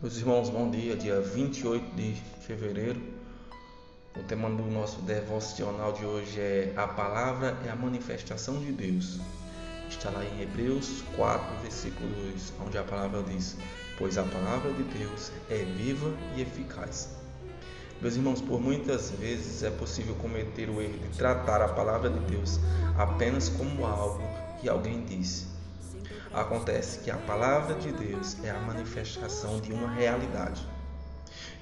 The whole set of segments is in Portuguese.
Meus irmãos, bom dia, dia 28 de fevereiro. O tema do nosso devocional de hoje é A Palavra é a Manifestação de Deus. Está lá em Hebreus 4, versículo 2, onde a palavra diz: Pois a palavra de Deus é viva e eficaz. Meus irmãos, por muitas vezes é possível cometer o erro de tratar a palavra de Deus apenas como algo que alguém disse Acontece que a palavra de Deus é a manifestação de uma realidade.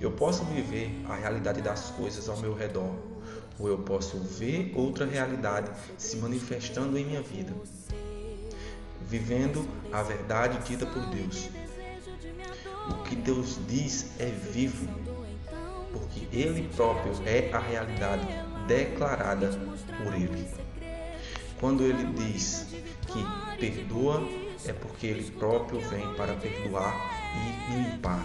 Eu posso viver a realidade das coisas ao meu redor, ou eu posso ver outra realidade se manifestando em minha vida, vivendo a verdade dita por Deus. O que Deus diz é vivo, porque Ele próprio é a realidade declarada por Ele. Quando Ele diz que perdoa, é porque Ele próprio vem para perdoar e limpar.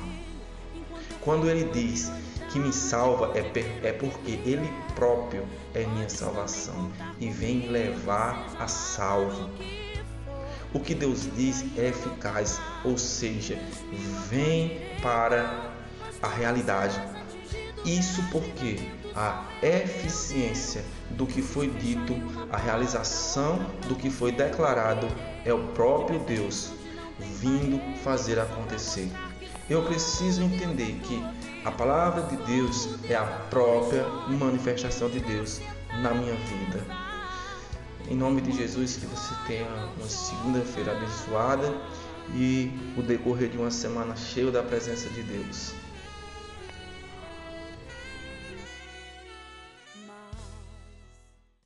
Quando Ele diz que me salva, é, é porque Ele próprio é minha salvação e vem levar a salvo. O que Deus diz é eficaz, ou seja, vem para a realidade. Isso porque a eficiência do que foi dito, a realização do que foi declarado é o próprio Deus vindo fazer acontecer. Eu preciso entender que a palavra de Deus é a própria manifestação de Deus na minha vida. Em nome de Jesus, que você tenha uma segunda-feira abençoada e o decorrer de uma semana cheia da presença de Deus.